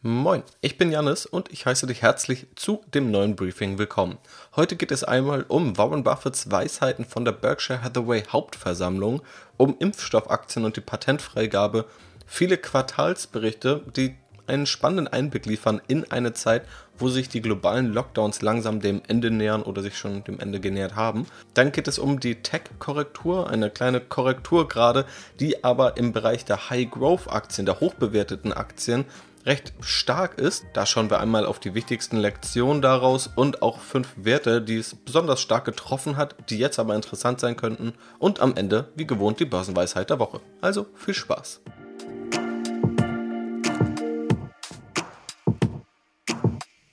Moin, ich bin Jannis und ich heiße dich herzlich zu dem neuen Briefing willkommen. Heute geht es einmal um Warren Buffetts Weisheiten von der Berkshire Hathaway Hauptversammlung, um Impfstoffaktien und die Patentfreigabe, viele Quartalsberichte, die einen spannenden Einblick liefern in eine Zeit, wo sich die globalen Lockdowns langsam dem Ende nähern oder sich schon dem Ende genähert haben. Dann geht es um die Tech-Korrektur, eine kleine Korrektur gerade, die aber im Bereich der High-Growth-Aktien, der hochbewerteten Aktien, recht stark ist. Da schauen wir einmal auf die wichtigsten Lektionen daraus und auch fünf Werte, die es besonders stark getroffen hat, die jetzt aber interessant sein könnten. Und am Ende, wie gewohnt, die Börsenweisheit der Woche. Also viel Spaß!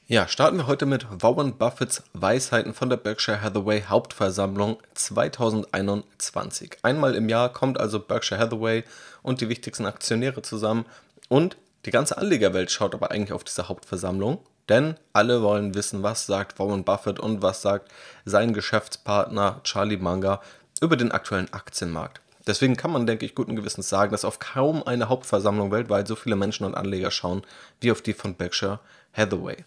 Ja, starten wir heute mit Warren Buffetts Weisheiten von der Berkshire Hathaway Hauptversammlung 2021. Einmal im Jahr kommt also Berkshire Hathaway und die wichtigsten Aktionäre zusammen und die ganze Anlegerwelt schaut aber eigentlich auf diese Hauptversammlung, denn alle wollen wissen, was sagt Warren Buffett und was sagt sein Geschäftspartner Charlie Munger über den aktuellen Aktienmarkt. Deswegen kann man, denke ich, guten Gewissens sagen, dass auf kaum eine Hauptversammlung weltweit so viele Menschen und Anleger schauen wie auf die von Berkshire Hathaway.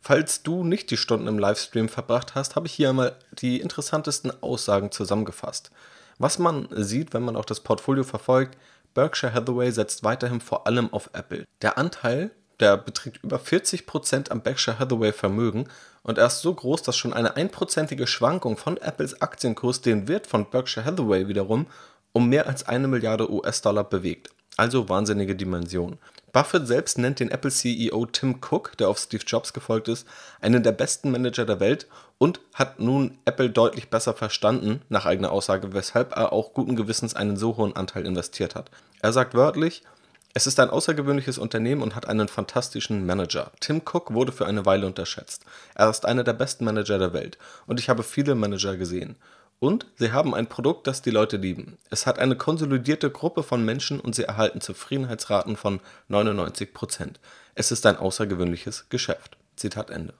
Falls du nicht die Stunden im Livestream verbracht hast, habe ich hier einmal die interessantesten Aussagen zusammengefasst. Was man sieht, wenn man auch das Portfolio verfolgt, Berkshire Hathaway setzt weiterhin vor allem auf Apple. Der Anteil, der beträgt über 40% am Berkshire Hathaway Vermögen und er ist so groß, dass schon eine einprozentige Schwankung von Apples Aktienkurs den Wert von Berkshire Hathaway wiederum um mehr als eine Milliarde US-Dollar bewegt. Also wahnsinnige Dimension. Buffett selbst nennt den Apple-CEO Tim Cook, der auf Steve Jobs gefolgt ist, einen der besten Manager der Welt und hat nun Apple deutlich besser verstanden, nach eigener Aussage, weshalb er auch guten Gewissens einen so hohen Anteil investiert hat. Er sagt wörtlich, es ist ein außergewöhnliches Unternehmen und hat einen fantastischen Manager. Tim Cook wurde für eine Weile unterschätzt. Er ist einer der besten Manager der Welt und ich habe viele Manager gesehen. Und sie haben ein Produkt, das die Leute lieben. Es hat eine konsolidierte Gruppe von Menschen und sie erhalten Zufriedenheitsraten von 99%. Es ist ein außergewöhnliches Geschäft. Zitat Ende.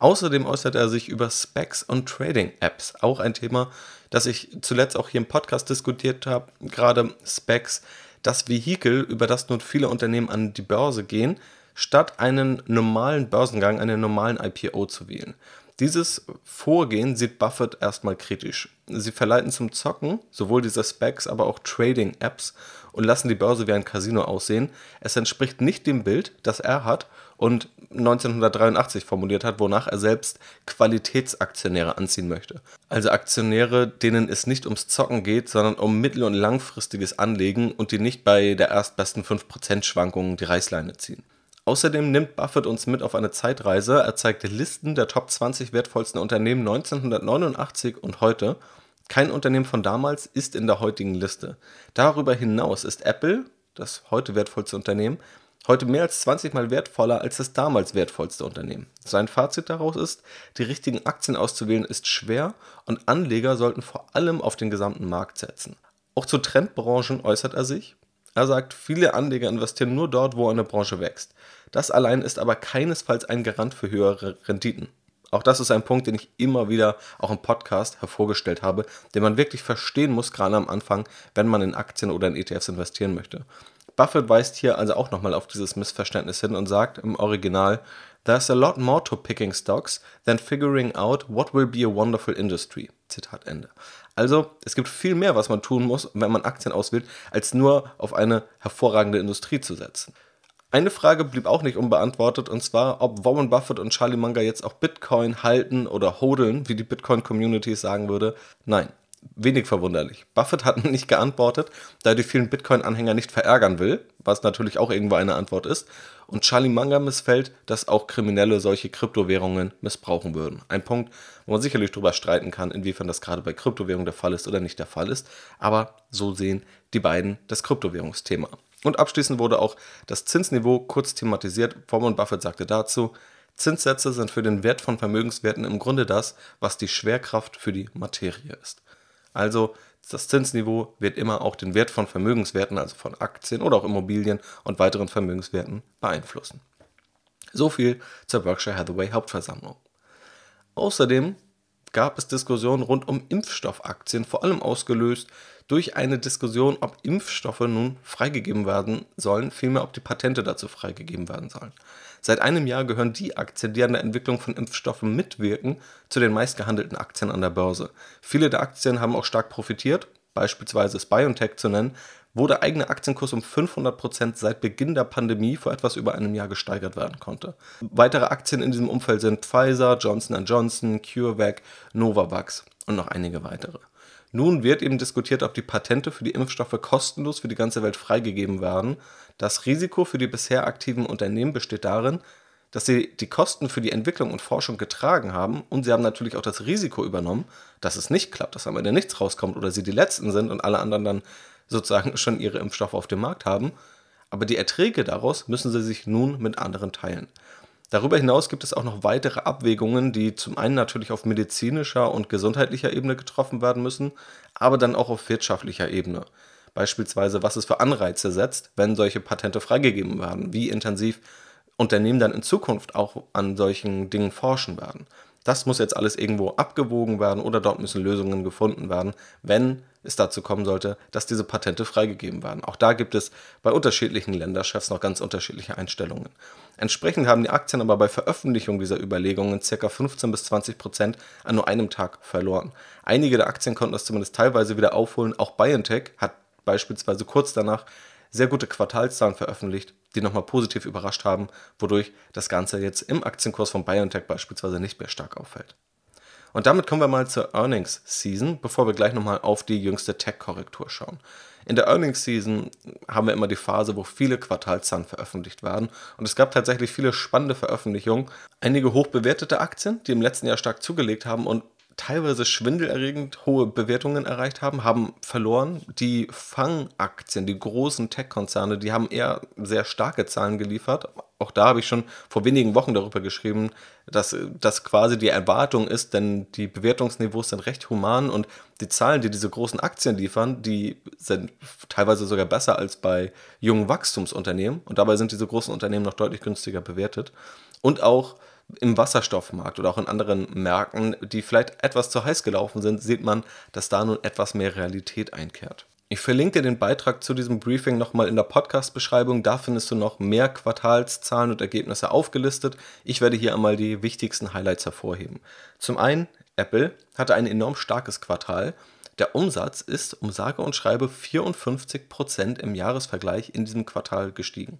Außerdem äußert er sich über Specs und Trading-Apps, auch ein Thema, das ich zuletzt auch hier im Podcast diskutiert habe, gerade Specs, das Vehikel, über das nun viele Unternehmen an die Börse gehen, statt einen normalen Börsengang, einen normalen IPO zu wählen. Dieses Vorgehen sieht Buffett erstmal kritisch. Sie verleiten zum Zocken, sowohl diese Specs, aber auch Trading-Apps und lassen die Börse wie ein Casino aussehen. Es entspricht nicht dem Bild, das er hat und 1983 formuliert hat, wonach er selbst Qualitätsaktionäre anziehen möchte. Also Aktionäre, denen es nicht ums Zocken geht, sondern um mittel- und langfristiges Anlegen und die nicht bei der erstbesten 5% Schwankungen die Reißleine ziehen. Außerdem nimmt Buffett uns mit auf eine Zeitreise. Er zeigt Listen der Top 20 wertvollsten Unternehmen 1989 und heute. Kein Unternehmen von damals ist in der heutigen Liste. Darüber hinaus ist Apple, das heute wertvollste Unternehmen, heute mehr als 20 mal wertvoller als das damals wertvollste Unternehmen. Sein Fazit daraus ist, die richtigen Aktien auszuwählen ist schwer und Anleger sollten vor allem auf den gesamten Markt setzen. Auch zu Trendbranchen äußert er sich. Er sagt, viele Anleger investieren nur dort, wo eine Branche wächst. Das allein ist aber keinesfalls ein Garant für höhere Renditen. Auch das ist ein Punkt, den ich immer wieder auch im Podcast hervorgestellt habe, den man wirklich verstehen muss, gerade am Anfang, wenn man in Aktien oder in ETFs investieren möchte. Buffett weist hier also auch nochmal auf dieses Missverständnis hin und sagt im Original, There's a lot more to picking stocks than figuring out what will be a wonderful industry. Zitat Ende. Also, es gibt viel mehr, was man tun muss, wenn man Aktien auswählt, als nur auf eine hervorragende Industrie zu setzen. Eine Frage blieb auch nicht unbeantwortet, und zwar, ob Warren Buffett und Charlie Munger jetzt auch Bitcoin halten oder hodeln, wie die Bitcoin-Community sagen würde. Nein, wenig verwunderlich. Buffett hat nicht geantwortet, da er die vielen Bitcoin-Anhänger nicht verärgern will, was natürlich auch irgendwo eine Antwort ist. Und Charlie Munger missfällt, dass auch Kriminelle solche Kryptowährungen missbrauchen würden. Ein Punkt, wo man sicherlich darüber streiten kann, inwiefern das gerade bei Kryptowährungen der Fall ist oder nicht der Fall ist. Aber so sehen die beiden das Kryptowährungsthema. Und abschließend wurde auch das Zinsniveau kurz thematisiert. Warren Buffett sagte dazu, Zinssätze sind für den Wert von Vermögenswerten im Grunde das, was die Schwerkraft für die Materie ist. Also das Zinsniveau wird immer auch den Wert von Vermögenswerten, also von Aktien oder auch Immobilien und weiteren Vermögenswerten beeinflussen. So viel zur Berkshire Hathaway Hauptversammlung. Außerdem gab es Diskussionen rund um Impfstoffaktien, vor allem ausgelöst durch eine Diskussion, ob Impfstoffe nun freigegeben werden sollen, vielmehr ob die Patente dazu freigegeben werden sollen. Seit einem Jahr gehören die Aktien, die an der Entwicklung von Impfstoffen mitwirken, zu den meistgehandelten Aktien an der Börse. Viele der Aktien haben auch stark profitiert, beispielsweise ist BioNTech zu nennen, wo der eigene Aktienkurs um 500% seit Beginn der Pandemie vor etwas über einem Jahr gesteigert werden konnte. Weitere Aktien in diesem Umfeld sind Pfizer, Johnson Johnson, CureVac, Novavax und noch einige weitere. Nun wird eben diskutiert, ob die Patente für die Impfstoffe kostenlos für die ganze Welt freigegeben werden. Das Risiko für die bisher aktiven Unternehmen besteht darin, dass sie die Kosten für die Entwicklung und Forschung getragen haben und sie haben natürlich auch das Risiko übernommen, dass es nicht klappt, dass am Ende nichts rauskommt oder sie die Letzten sind und alle anderen dann sozusagen schon ihre Impfstoffe auf dem Markt haben. Aber die Erträge daraus müssen sie sich nun mit anderen teilen. Darüber hinaus gibt es auch noch weitere Abwägungen, die zum einen natürlich auf medizinischer und gesundheitlicher Ebene getroffen werden müssen, aber dann auch auf wirtschaftlicher Ebene. Beispielsweise, was es für Anreize setzt, wenn solche Patente freigegeben werden, wie intensiv Unternehmen dann in Zukunft auch an solchen Dingen forschen werden. Das muss jetzt alles irgendwo abgewogen werden oder dort müssen Lösungen gefunden werden, wenn es dazu kommen sollte, dass diese Patente freigegeben werden. Auch da gibt es bei unterschiedlichen Länderchefs noch ganz unterschiedliche Einstellungen. Entsprechend haben die Aktien aber bei Veröffentlichung dieser Überlegungen ca. 15 bis 20 Prozent an nur einem Tag verloren. Einige der Aktien konnten das zumindest teilweise wieder aufholen. Auch BioNTech hat beispielsweise kurz danach sehr gute Quartalszahlen veröffentlicht, die nochmal positiv überrascht haben, wodurch das Ganze jetzt im Aktienkurs von BioNTech beispielsweise nicht mehr stark auffällt. Und damit kommen wir mal zur Earnings Season, bevor wir gleich nochmal auf die jüngste Tech-Korrektur schauen. In der Earnings Season haben wir immer die Phase, wo viele Quartalszahlen veröffentlicht werden. Und es gab tatsächlich viele spannende Veröffentlichungen. Einige hochbewertete Aktien, die im letzten Jahr stark zugelegt haben und teilweise schwindelerregend hohe Bewertungen erreicht haben, haben verloren. Die Fangaktien, die großen Tech-Konzerne, die haben eher sehr starke Zahlen geliefert. Auch da habe ich schon vor wenigen Wochen darüber geschrieben, dass das quasi die Erwartung ist, denn die Bewertungsniveaus sind recht human und die Zahlen, die diese großen Aktien liefern, die sind teilweise sogar besser als bei jungen Wachstumsunternehmen und dabei sind diese großen Unternehmen noch deutlich günstiger bewertet. Und auch im Wasserstoffmarkt oder auch in anderen Märkten, die vielleicht etwas zu heiß gelaufen sind, sieht man, dass da nun etwas mehr Realität einkehrt. Ich verlinke dir den Beitrag zu diesem Briefing nochmal in der Podcast-Beschreibung. Da findest du noch mehr Quartalszahlen und Ergebnisse aufgelistet. Ich werde hier einmal die wichtigsten Highlights hervorheben. Zum einen, Apple hatte ein enorm starkes Quartal. Der Umsatz ist um sage und schreibe 54% im Jahresvergleich in diesem Quartal gestiegen.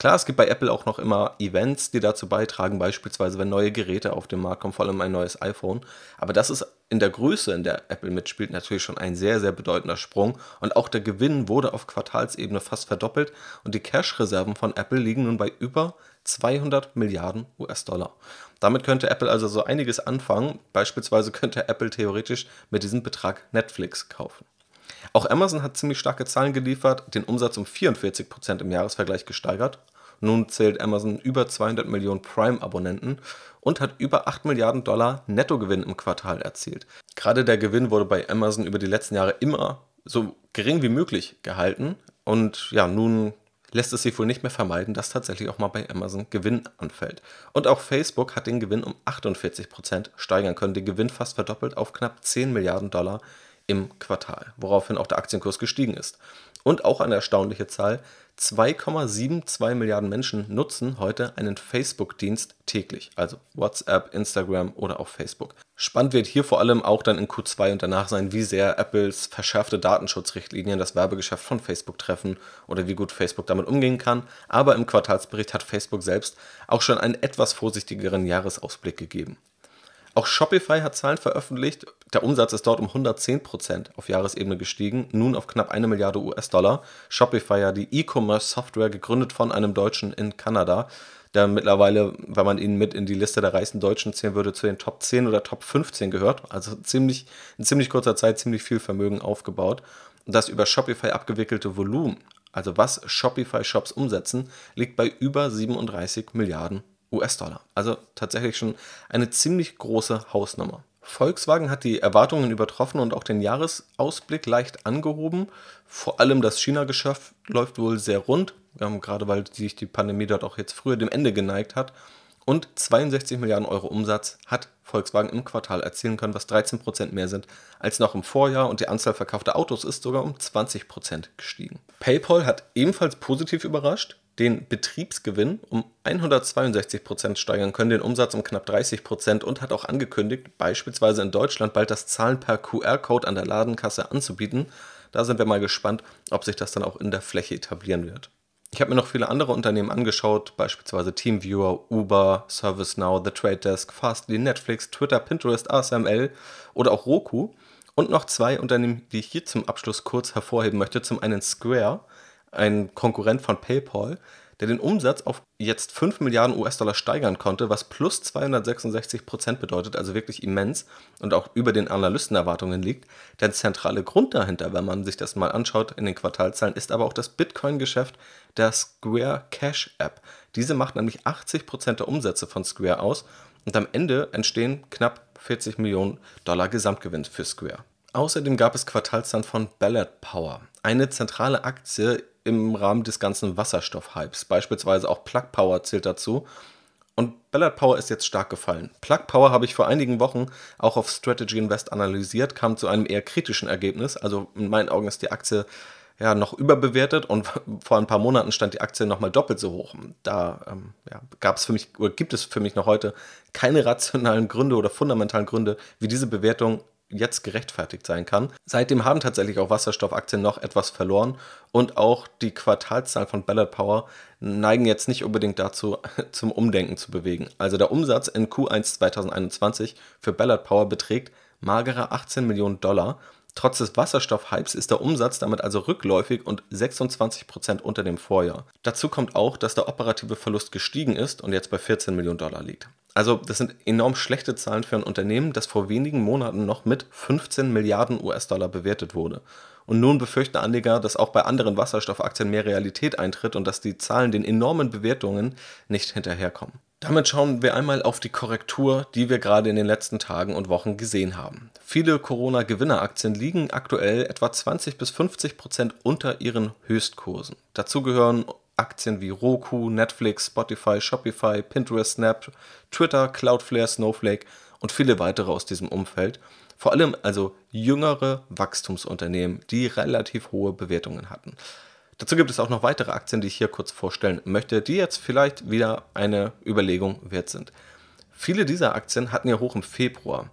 Klar, es gibt bei Apple auch noch immer Events, die dazu beitragen, beispielsweise wenn neue Geräte auf den Markt kommen, vor allem ein neues iPhone. Aber das ist in der Größe, in der Apple mitspielt, natürlich schon ein sehr, sehr bedeutender Sprung. Und auch der Gewinn wurde auf Quartalsebene fast verdoppelt und die Cash-Reserven von Apple liegen nun bei über 200 Milliarden US-Dollar. Damit könnte Apple also so einiges anfangen. Beispielsweise könnte Apple theoretisch mit diesem Betrag Netflix kaufen. Auch Amazon hat ziemlich starke Zahlen geliefert, den Umsatz um 44% im Jahresvergleich gesteigert. Nun zählt Amazon über 200 Millionen Prime-Abonnenten und hat über 8 Milliarden Dollar Nettogewinn im Quartal erzielt. Gerade der Gewinn wurde bei Amazon über die letzten Jahre immer so gering wie möglich gehalten und ja, nun lässt es sich wohl nicht mehr vermeiden, dass tatsächlich auch mal bei Amazon Gewinn anfällt. Und auch Facebook hat den Gewinn um 48% steigern können, den Gewinn fast verdoppelt auf knapp 10 Milliarden Dollar im Quartal, woraufhin auch der Aktienkurs gestiegen ist. Und auch eine erstaunliche Zahl, 2,72 Milliarden Menschen nutzen heute einen Facebook-Dienst täglich, also WhatsApp, Instagram oder auch Facebook. Spannend wird hier vor allem auch dann in Q2 und danach sein, wie sehr Apples verschärfte Datenschutzrichtlinien das Werbegeschäft von Facebook treffen oder wie gut Facebook damit umgehen kann. Aber im Quartalsbericht hat Facebook selbst auch schon einen etwas vorsichtigeren Jahresausblick gegeben. Auch Shopify hat Zahlen veröffentlicht. Der Umsatz ist dort um 110% auf Jahresebene gestiegen, nun auf knapp eine Milliarde US-Dollar. Shopify ja die E-Commerce-Software, gegründet von einem Deutschen in Kanada, der mittlerweile, wenn man ihn mit in die Liste der reichsten Deutschen zählen würde, zu den Top 10 oder Top 15 gehört. Also ziemlich, in ziemlich kurzer Zeit ziemlich viel Vermögen aufgebaut. Und das über Shopify abgewickelte Volumen, also was Shopify-Shops umsetzen, liegt bei über 37 Milliarden US-Dollar. Also tatsächlich schon eine ziemlich große Hausnummer. Volkswagen hat die Erwartungen übertroffen und auch den Jahresausblick leicht angehoben. Vor allem das China-Geschäft läuft wohl sehr rund, gerade weil sich die Pandemie dort auch jetzt früher dem Ende geneigt hat. Und 62 Milliarden Euro Umsatz hat Volkswagen im Quartal erzielen können, was 13% mehr sind als noch im Vorjahr und die Anzahl verkaufter Autos ist sogar um 20% gestiegen. PayPal hat ebenfalls positiv überrascht, den Betriebsgewinn um 162% steigern können, den Umsatz um knapp 30% und hat auch angekündigt, beispielsweise in Deutschland bald das Zahlen per QR-Code an der Ladenkasse anzubieten. Da sind wir mal gespannt, ob sich das dann auch in der Fläche etablieren wird. Ich habe mir noch viele andere Unternehmen angeschaut, beispielsweise TeamViewer, Uber, ServiceNow, The Trade Desk, Fastly, Netflix, Twitter, Pinterest, ASML oder auch Roku. Und noch zwei Unternehmen, die ich hier zum Abschluss kurz hervorheben möchte. Zum einen Square, ein Konkurrent von PayPal, der den Umsatz auf jetzt 5 Milliarden US-Dollar steigern konnte, was plus 266 Prozent bedeutet, also wirklich immens und auch über den Analystenerwartungen liegt. Der zentrale Grund dahinter, wenn man sich das mal anschaut in den Quartalzahlen, ist aber auch das Bitcoin-Geschäft der Square Cash App. Diese macht nämlich 80 Prozent der Umsätze von Square aus und am Ende entstehen knapp 40 Millionen Dollar Gesamtgewinn für Square. Außerdem gab es Quartalszahlen von Ballard Power, eine zentrale Aktie im Rahmen des ganzen Wasserstoff-Hypes. Beispielsweise auch Plug Power zählt dazu. Und Ballard Power ist jetzt stark gefallen. Plug Power habe ich vor einigen Wochen auch auf Strategy Invest analysiert, kam zu einem eher kritischen Ergebnis. Also in meinen Augen ist die Aktie ja noch überbewertet und vor ein paar Monaten stand die Aktie nochmal doppelt so hoch. Da ähm, ja, gab es für mich oder gibt es für mich noch heute keine rationalen Gründe oder fundamentalen Gründe, wie diese Bewertung jetzt gerechtfertigt sein kann. Seitdem haben tatsächlich auch Wasserstoffaktien noch etwas verloren und auch die Quartalszahlen von Ballard Power neigen jetzt nicht unbedingt dazu, zum Umdenken zu bewegen. Also der Umsatz in Q1 2021 für Ballard Power beträgt magere 18 Millionen Dollar. Trotz des Wasserstoffhypes ist der Umsatz damit also rückläufig und 26% unter dem Vorjahr. Dazu kommt auch, dass der operative Verlust gestiegen ist und jetzt bei 14 Millionen Dollar liegt. Also das sind enorm schlechte Zahlen für ein Unternehmen, das vor wenigen Monaten noch mit 15 Milliarden US-Dollar bewertet wurde. Und nun befürchten Anleger, dass auch bei anderen Wasserstoffaktien mehr Realität eintritt und dass die Zahlen den enormen Bewertungen nicht hinterherkommen. Damit schauen wir einmal auf die Korrektur, die wir gerade in den letzten Tagen und Wochen gesehen haben. Viele Corona-Gewinneraktien liegen aktuell etwa 20 bis 50 Prozent unter ihren Höchstkursen. Dazu gehören Aktien wie Roku, Netflix, Spotify, Shopify, Pinterest, Snap, Twitter, Cloudflare, Snowflake und viele weitere aus diesem Umfeld. Vor allem also jüngere Wachstumsunternehmen, die relativ hohe Bewertungen hatten. Dazu gibt es auch noch weitere Aktien, die ich hier kurz vorstellen möchte, die jetzt vielleicht wieder eine Überlegung wert sind. Viele dieser Aktien hatten ja hoch im Februar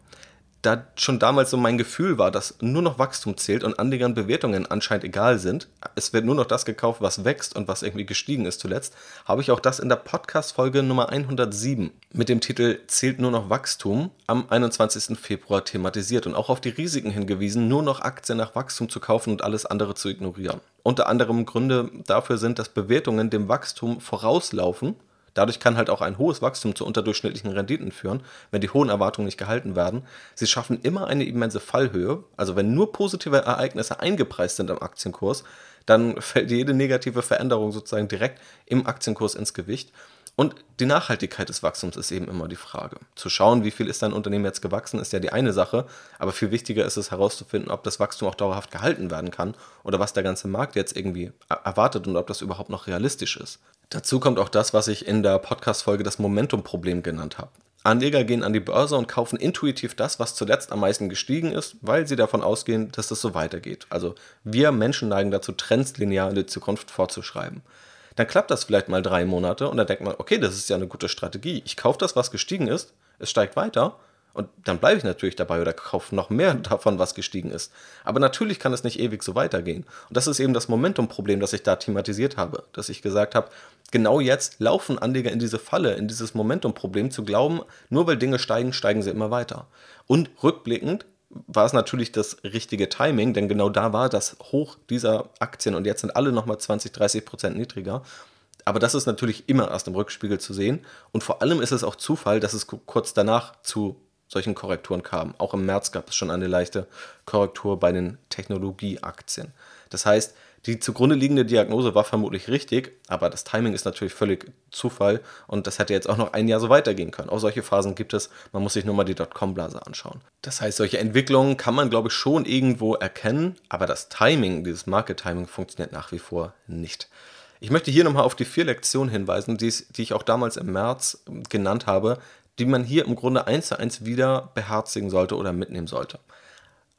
da schon damals so mein Gefühl war, dass nur noch Wachstum zählt und Anlegern Bewertungen anscheinend egal sind, es wird nur noch das gekauft, was wächst und was irgendwie gestiegen ist zuletzt, habe ich auch das in der Podcast-Folge Nummer 107 mit dem Titel Zählt nur noch Wachstum am 21. Februar thematisiert und auch auf die Risiken hingewiesen, nur noch Aktien nach Wachstum zu kaufen und alles andere zu ignorieren. Unter anderem Gründe dafür sind, dass Bewertungen dem Wachstum vorauslaufen Dadurch kann halt auch ein hohes Wachstum zu unterdurchschnittlichen Renditen führen, wenn die hohen Erwartungen nicht gehalten werden. Sie schaffen immer eine immense Fallhöhe. Also wenn nur positive Ereignisse eingepreist sind im Aktienkurs, dann fällt jede negative Veränderung sozusagen direkt im Aktienkurs ins Gewicht. Und die Nachhaltigkeit des Wachstums ist eben immer die Frage. Zu schauen, wie viel ist dein Unternehmen jetzt gewachsen, ist ja die eine Sache, aber viel wichtiger ist es herauszufinden, ob das Wachstum auch dauerhaft gehalten werden kann oder was der ganze Markt jetzt irgendwie erwartet und ob das überhaupt noch realistisch ist. Dazu kommt auch das, was ich in der Podcast-Folge das Momentum-Problem genannt habe. Anleger gehen an die Börse und kaufen intuitiv das, was zuletzt am meisten gestiegen ist, weil sie davon ausgehen, dass das so weitergeht. Also wir Menschen neigen dazu, Trends linear in die Zukunft vorzuschreiben dann klappt das vielleicht mal drei Monate und dann denkt man, okay, das ist ja eine gute Strategie. Ich kaufe das, was gestiegen ist, es steigt weiter und dann bleibe ich natürlich dabei oder kaufe noch mehr davon, was gestiegen ist. Aber natürlich kann es nicht ewig so weitergehen. Und das ist eben das Momentum-Problem, das ich da thematisiert habe. Dass ich gesagt habe, genau jetzt laufen Anleger in diese Falle, in dieses Momentum-Problem zu glauben, nur weil Dinge steigen, steigen sie immer weiter. Und rückblickend war es natürlich das richtige Timing, denn genau da war das Hoch dieser Aktien und jetzt sind alle nochmal 20, 30 Prozent niedriger. Aber das ist natürlich immer erst im Rückspiegel zu sehen. Und vor allem ist es auch Zufall, dass es kurz danach zu solchen Korrekturen kam. Auch im März gab es schon eine leichte Korrektur bei den Technologieaktien. Das heißt, die zugrunde liegende Diagnose war vermutlich richtig, aber das Timing ist natürlich völlig Zufall und das hätte jetzt auch noch ein Jahr so weitergehen können. Auch solche Phasen gibt es, man muss sich nur mal die Dotcom-Blase anschauen. Das heißt, solche Entwicklungen kann man, glaube ich, schon irgendwo erkennen, aber das Timing, dieses Market-Timing funktioniert nach wie vor nicht. Ich möchte hier nochmal auf die vier Lektionen hinweisen, die ich auch damals im März genannt habe, die man hier im Grunde eins zu eins wieder beherzigen sollte oder mitnehmen sollte.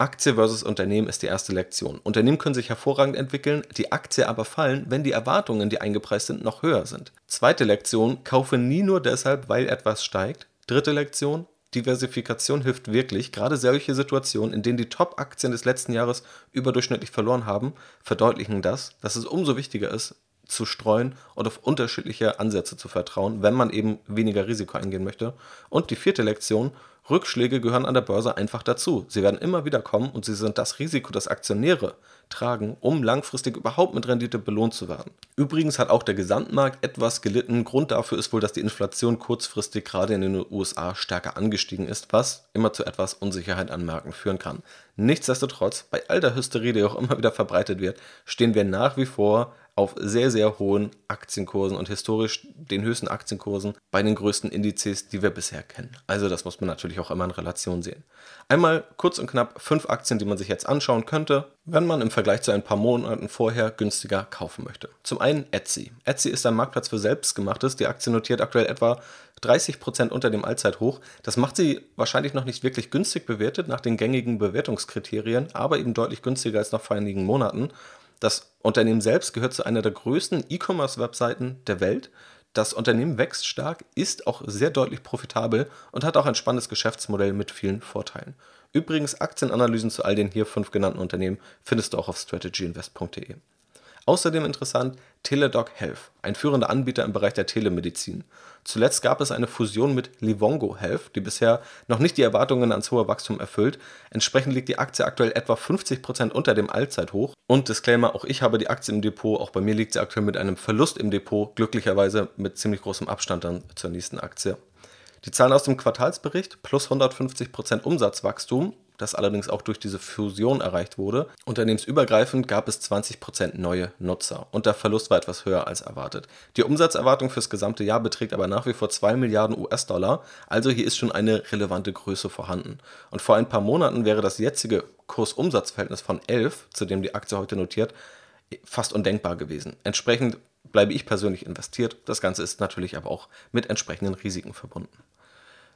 Aktie versus Unternehmen ist die erste Lektion. Unternehmen können sich hervorragend entwickeln, die Aktie aber fallen, wenn die Erwartungen, die eingepreist sind, noch höher sind. Zweite Lektion, kaufe nie nur deshalb, weil etwas steigt. Dritte Lektion, Diversifikation hilft wirklich. Gerade solche Situationen, in denen die Top-Aktien des letzten Jahres überdurchschnittlich verloren haben, verdeutlichen das, dass es umso wichtiger ist, zu streuen und auf unterschiedliche Ansätze zu vertrauen, wenn man eben weniger Risiko eingehen möchte. Und die vierte Lektion, Rückschläge gehören an der Börse einfach dazu. Sie werden immer wieder kommen und sie sind das Risiko, das Aktionäre tragen, um langfristig überhaupt mit Rendite belohnt zu werden. Übrigens hat auch der Gesamtmarkt etwas gelitten. Grund dafür ist wohl, dass die Inflation kurzfristig gerade in den USA stärker angestiegen ist, was immer zu etwas Unsicherheit an Märkten führen kann. Nichtsdestotrotz, bei all der Hysterie, die auch immer wieder verbreitet wird, stehen wir nach wie vor auf sehr, sehr hohen Aktienkursen und historisch den höchsten Aktienkursen bei den größten Indizes, die wir bisher kennen. Also das muss man natürlich auch immer in Relation sehen. Einmal kurz und knapp fünf Aktien, die man sich jetzt anschauen könnte, wenn man im Vergleich zu ein paar Monaten vorher günstiger kaufen möchte. Zum einen Etsy. Etsy ist ein Marktplatz für Selbstgemachtes. Die Aktie notiert aktuell etwa 30% unter dem Allzeithoch. Das macht sie wahrscheinlich noch nicht wirklich günstig bewertet nach den gängigen Bewertungskriterien, aber eben deutlich günstiger als noch vor einigen Monaten. Das Unternehmen selbst gehört zu einer der größten E-Commerce-Webseiten der Welt. Das Unternehmen wächst stark, ist auch sehr deutlich profitabel und hat auch ein spannendes Geschäftsmodell mit vielen Vorteilen. Übrigens, Aktienanalysen zu all den hier fünf genannten Unternehmen findest du auch auf strategyinvest.de. Außerdem interessant Teladoc Health, ein führender Anbieter im Bereich der Telemedizin. Zuletzt gab es eine Fusion mit Livongo Health, die bisher noch nicht die Erwartungen ans hohe Wachstum erfüllt. Entsprechend liegt die Aktie aktuell etwa 50% unter dem Allzeithoch. Und Disclaimer, auch ich habe die Aktie im Depot, auch bei mir liegt sie aktuell mit einem Verlust im Depot, glücklicherweise mit ziemlich großem Abstand dann zur nächsten Aktie. Die Zahlen aus dem Quartalsbericht plus 150% Umsatzwachstum das allerdings auch durch diese Fusion erreicht wurde. Unternehmensübergreifend gab es 20% neue Nutzer und der Verlust war etwas höher als erwartet. Die Umsatzerwartung fürs gesamte Jahr beträgt aber nach wie vor 2 Milliarden US-Dollar, also hier ist schon eine relevante Größe vorhanden. Und vor ein paar Monaten wäre das jetzige Kursumsatzverhältnis von 11, zu dem die Aktie heute notiert, fast undenkbar gewesen. Entsprechend bleibe ich persönlich investiert. Das Ganze ist natürlich aber auch mit entsprechenden Risiken verbunden.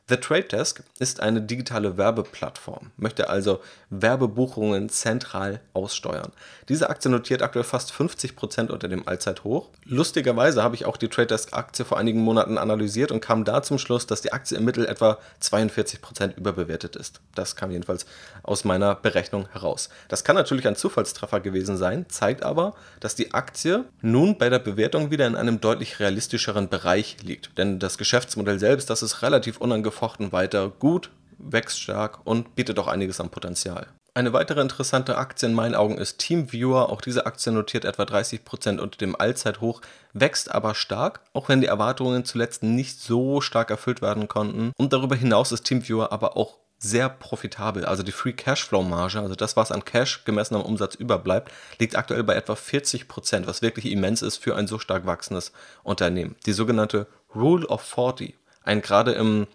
The Trade Desk ist eine digitale Werbeplattform, möchte also Werbebuchungen zentral aussteuern. Diese Aktie notiert aktuell fast 50% unter dem Allzeithoch. Lustigerweise habe ich auch die Trade Desk Aktie vor einigen Monaten analysiert und kam da zum Schluss, dass die Aktie im Mittel etwa 42% überbewertet ist. Das kam jedenfalls aus meiner Berechnung heraus. Das kann natürlich ein Zufallstreffer gewesen sein, zeigt aber, dass die Aktie nun bei der Bewertung wieder in einem deutlich realistischeren Bereich liegt. Denn das Geschäftsmodell selbst, das ist relativ unangefochten unangefochten weiter gut, wächst stark und bietet auch einiges an Potenzial. Eine weitere interessante Aktie in meinen Augen ist TeamViewer. Auch diese Aktie notiert etwa 30% unter dem Allzeithoch, wächst aber stark, auch wenn die Erwartungen zuletzt nicht so stark erfüllt werden konnten. Und darüber hinaus ist TeamViewer aber auch sehr profitabel. Also die Free Cashflow Marge, also das, was an Cash gemessen am Umsatz überbleibt, liegt aktuell bei etwa 40%, was wirklich immens ist für ein so stark wachsendes Unternehmen. Die sogenannte Rule of 40, ein gerade im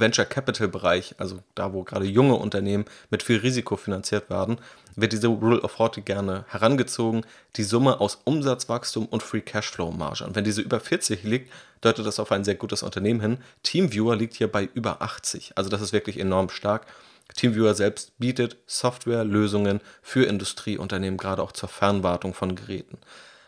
Venture Capital Bereich, also da, wo gerade junge Unternehmen mit viel Risiko finanziert werden, wird diese Rule of 40 gerne herangezogen, die Summe aus Umsatzwachstum und Free Cashflow Marge. Und wenn diese über 40 liegt, deutet das auf ein sehr gutes Unternehmen hin. Teamviewer liegt hier bei über 80, also das ist wirklich enorm stark. Teamviewer selbst bietet Softwarelösungen für Industrieunternehmen, gerade auch zur Fernwartung von Geräten.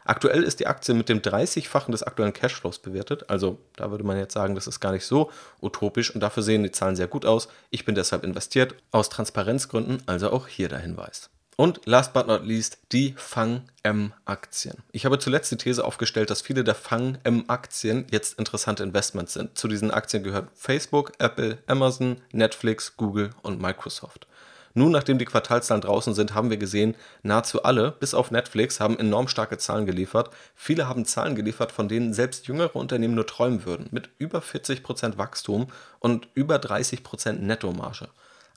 Aktuell ist die Aktie mit dem 30-fachen des aktuellen Cashflows bewertet. Also da würde man jetzt sagen, das ist gar nicht so utopisch und dafür sehen die Zahlen sehr gut aus. Ich bin deshalb investiert, aus Transparenzgründen, also auch hier der Hinweis. Und last but not least die FANG-M-Aktien. Ich habe zuletzt die These aufgestellt, dass viele der FANG-M-Aktien jetzt interessante Investments sind. Zu diesen Aktien gehören Facebook, Apple, Amazon, Netflix, Google und Microsoft. Nun, nachdem die Quartalszahlen draußen sind, haben wir gesehen, nahezu alle, bis auf Netflix, haben enorm starke Zahlen geliefert. Viele haben Zahlen geliefert, von denen selbst jüngere Unternehmen nur träumen würden, mit über 40% Wachstum und über 30% Nettomarge.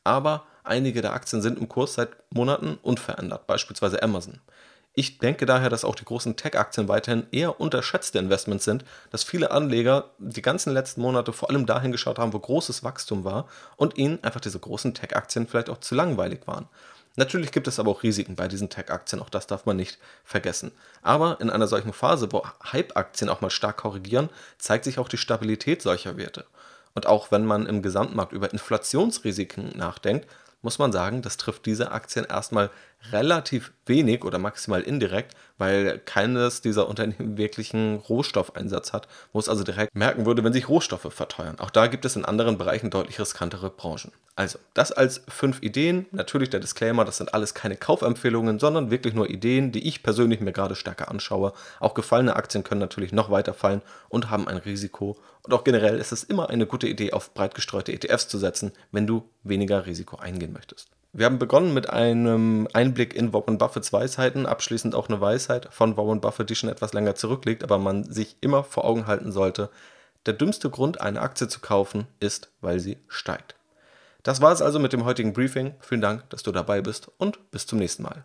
Aber einige der Aktien sind im Kurs seit Monaten unverändert, beispielsweise Amazon. Ich denke daher, dass auch die großen Tech-Aktien weiterhin eher unterschätzte Investments sind, dass viele Anleger die ganzen letzten Monate vor allem dahin geschaut haben, wo großes Wachstum war und ihnen einfach diese großen Tech-Aktien vielleicht auch zu langweilig waren. Natürlich gibt es aber auch Risiken bei diesen Tech-Aktien, auch das darf man nicht vergessen. Aber in einer solchen Phase, wo Hype-Aktien auch mal stark korrigieren, zeigt sich auch die Stabilität solcher Werte. Und auch wenn man im Gesamtmarkt über Inflationsrisiken nachdenkt, muss man sagen, das trifft diese Aktien erstmal relativ wenig oder maximal indirekt, weil keines dieser Unternehmen wirklichen Rohstoffeinsatz hat, wo es also direkt merken würde, wenn sich Rohstoffe verteuern. Auch da gibt es in anderen Bereichen deutlich riskantere Branchen. Also, das als fünf Ideen. Natürlich der Disclaimer, das sind alles keine Kaufempfehlungen, sondern wirklich nur Ideen, die ich persönlich mir gerade stärker anschaue. Auch gefallene Aktien können natürlich noch weiter fallen und haben ein Risiko. Und auch generell ist es immer eine gute Idee, auf breit gestreute ETFs zu setzen, wenn du weniger Risiko eingehen möchtest. Wir haben begonnen mit einem Einblick in Warren Buffetts Weisheiten, abschließend auch eine Weisheit von Warren Buffett, die schon etwas länger zurückliegt, aber man sich immer vor Augen halten sollte. Der dümmste Grund, eine Aktie zu kaufen, ist, weil sie steigt. Das war es also mit dem heutigen Briefing. Vielen Dank, dass du dabei bist und bis zum nächsten Mal.